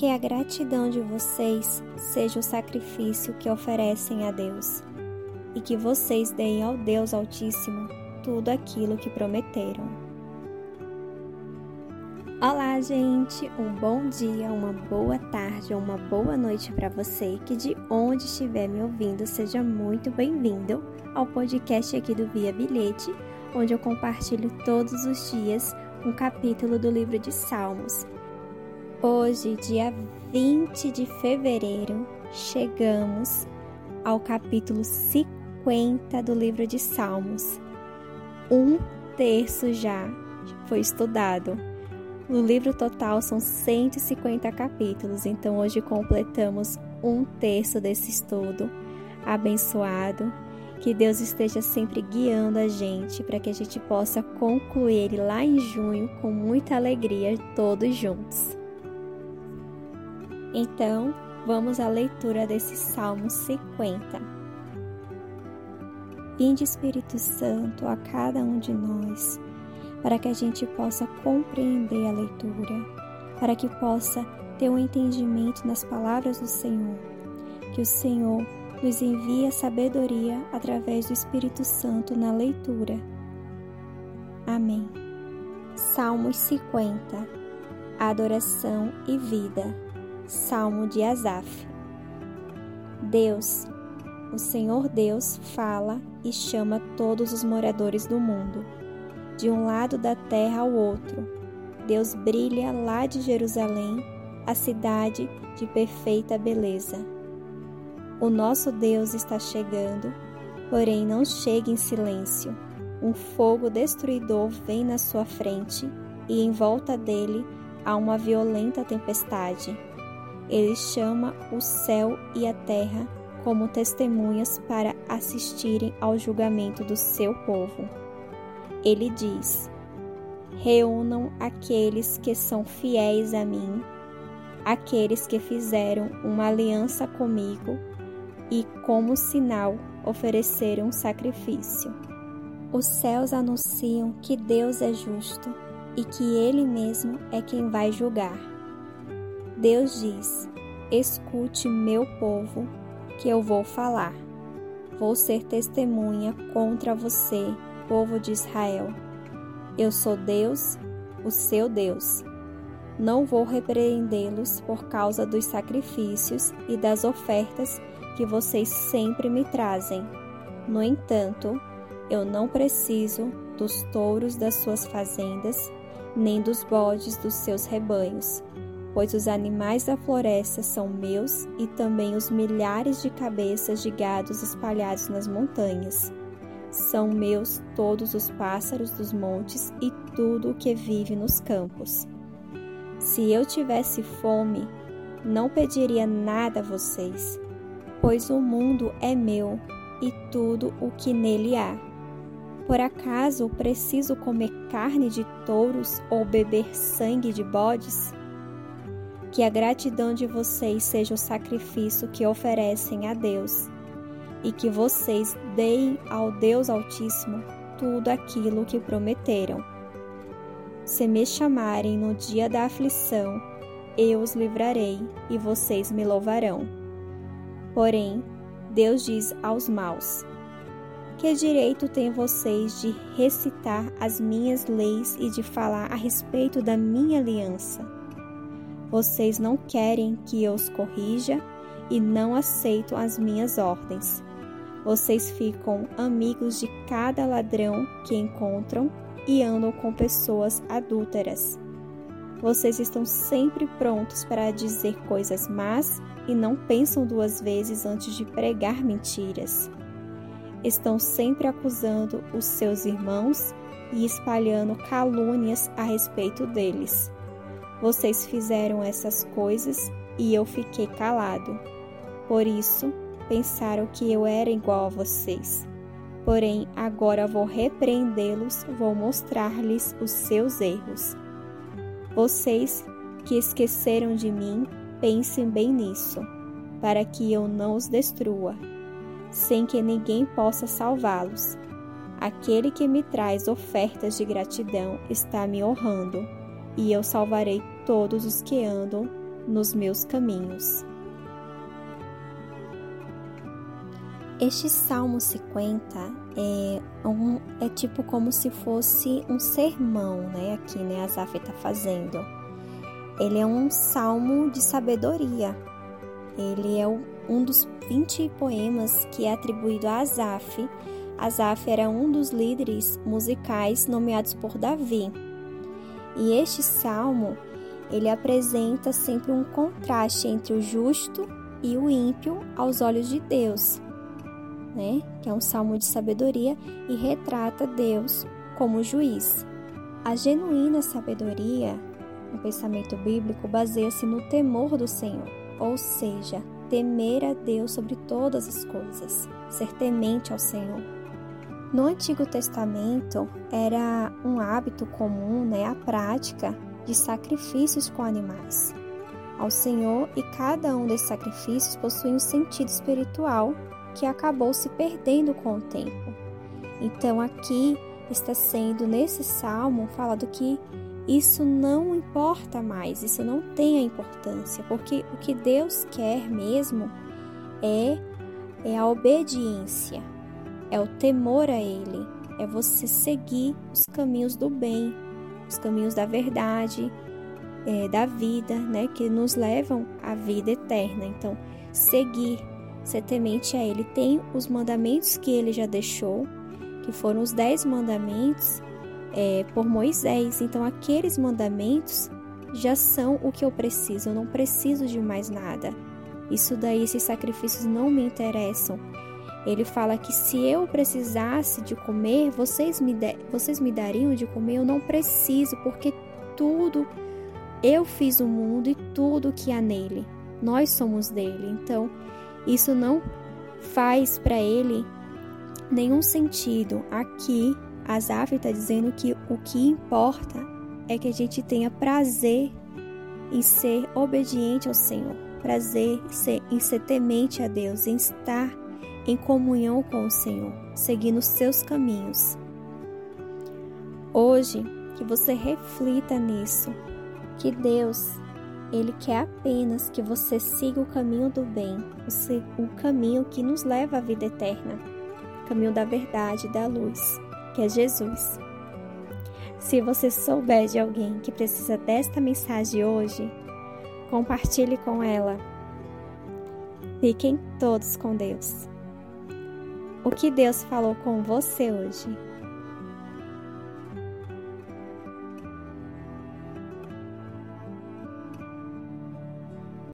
Que a gratidão de vocês seja o sacrifício que oferecem a Deus, e que vocês deem ao Deus Altíssimo tudo aquilo que prometeram. Olá, gente! Um bom dia, uma boa tarde ou uma boa noite para você que de onde estiver me ouvindo, seja muito bem-vindo ao podcast aqui do Via Bilhete, onde eu compartilho todos os dias um capítulo do livro de Salmos. Hoje, dia 20 de fevereiro, chegamos ao capítulo 50 do livro de Salmos. Um terço já foi estudado. No livro total são 150 capítulos, então hoje completamos um terço desse estudo abençoado que Deus esteja sempre guiando a gente para que a gente possa concluir lá em junho com muita alegria, todos juntos. Então, vamos à leitura desse Salmo 50. Vinde Espírito Santo a cada um de nós, para que a gente possa compreender a leitura, para que possa ter um entendimento nas palavras do Senhor, que o Senhor nos envia sabedoria através do Espírito Santo na leitura. Amém. Salmos 50 Adoração e Vida Salmo de Asaf Deus, o Senhor Deus, fala e chama todos os moradores do mundo, de um lado da terra ao outro. Deus brilha lá de Jerusalém, a cidade de perfeita beleza. O nosso Deus está chegando, porém não chega em silêncio. Um fogo destruidor vem na sua frente e em volta dele há uma violenta tempestade. Ele chama o céu e a terra como testemunhas para assistirem ao julgamento do seu povo. Ele diz: Reúnam aqueles que são fiéis a mim, aqueles que fizeram uma aliança comigo e, como sinal, ofereceram um sacrifício. Os céus anunciam que Deus é justo e que Ele mesmo é quem vai julgar. Deus diz: Escute, meu povo, que eu vou falar. Vou ser testemunha contra você, povo de Israel. Eu sou Deus, o seu Deus. Não vou repreendê-los por causa dos sacrifícios e das ofertas que vocês sempre me trazem. No entanto, eu não preciso dos touros das suas fazendas, nem dos bodes dos seus rebanhos, pois os animais da floresta são meus e também os milhares de cabeças de gados espalhados nas montanhas. São meus todos os pássaros dos montes e tudo o que vive nos campos. Se eu tivesse fome, não pediria nada a vocês pois o mundo é meu e tudo o que nele há. Por acaso preciso comer carne de touros ou beber sangue de bodes? Que a gratidão de vocês seja o sacrifício que oferecem a Deus, e que vocês deem ao Deus Altíssimo tudo aquilo que prometeram. Se me chamarem no dia da aflição, eu os livrarei e vocês me louvarão. Porém, Deus diz aos maus: Que direito têm vocês de recitar as minhas leis e de falar a respeito da minha aliança? Vocês não querem que eu os corrija e não aceitam as minhas ordens. Vocês ficam amigos de cada ladrão que encontram e andam com pessoas adúlteras. Vocês estão sempre prontos para dizer coisas más e não pensam duas vezes antes de pregar mentiras. Estão sempre acusando os seus irmãos e espalhando calúnias a respeito deles. Vocês fizeram essas coisas e eu fiquei calado. Por isso, pensaram que eu era igual a vocês. Porém, agora vou repreendê-los, vou mostrar-lhes os seus erros. Vocês que esqueceram de mim Pensem bem nisso, para que eu não os destrua, sem que ninguém possa salvá-los. Aquele que me traz ofertas de gratidão está me honrando, e eu salvarei todos os que andam nos meus caminhos. Este Salmo 50 é, um, é tipo como se fosse um sermão, né? Aqui, né? Asaf está fazendo. Ele é um salmo de sabedoria. Ele é um dos 20 poemas que é atribuído a Asaf. Asaf era um dos líderes musicais nomeados por Davi. E este salmo, ele apresenta sempre um contraste entre o justo e o ímpio aos olhos de Deus né? Que é um salmo de sabedoria e retrata Deus como juiz. A genuína sabedoria, no pensamento bíblico, baseia-se no temor do Senhor, ou seja, temer a Deus sobre todas as coisas, ser temente ao Senhor. No Antigo Testamento era um hábito comum, né, a prática de sacrifícios com animais ao Senhor e cada um desses sacrifícios possui um sentido espiritual que acabou se perdendo com o tempo. Então aqui está sendo nesse salmo falado que isso não importa mais, isso não tem a importância, porque o que Deus quer mesmo é é a obediência, é o temor a ele, é você seguir os caminhos do bem, os caminhos da verdade, é, da vida, né, que nos levam à vida eterna. Então, seguir ser temente a Ele. Tem os mandamentos que Ele já deixou, que foram os dez mandamentos é, por Moisés. Então, aqueles mandamentos já são o que eu preciso. Eu não preciso de mais nada. Isso daí, esses sacrifícios não me interessam. Ele fala que se eu precisasse de comer, vocês me, de, vocês me dariam de comer. Eu não preciso, porque tudo eu fiz o mundo e tudo que há nele. Nós somos dele. Então, isso não faz para ele nenhum sentido. Aqui, Asaf está dizendo que o que importa é que a gente tenha prazer em ser obediente ao Senhor, prazer em ser, em ser temente a Deus, em estar em comunhão com o Senhor, seguindo seus caminhos. Hoje, que você reflita nisso, que Deus ele quer apenas que você siga o caminho do bem, o caminho que nos leva à vida eterna, o caminho da verdade e da luz, que é Jesus. Se você souber de alguém que precisa desta mensagem hoje, compartilhe com ela. Fiquem todos com Deus. O que Deus falou com você hoje?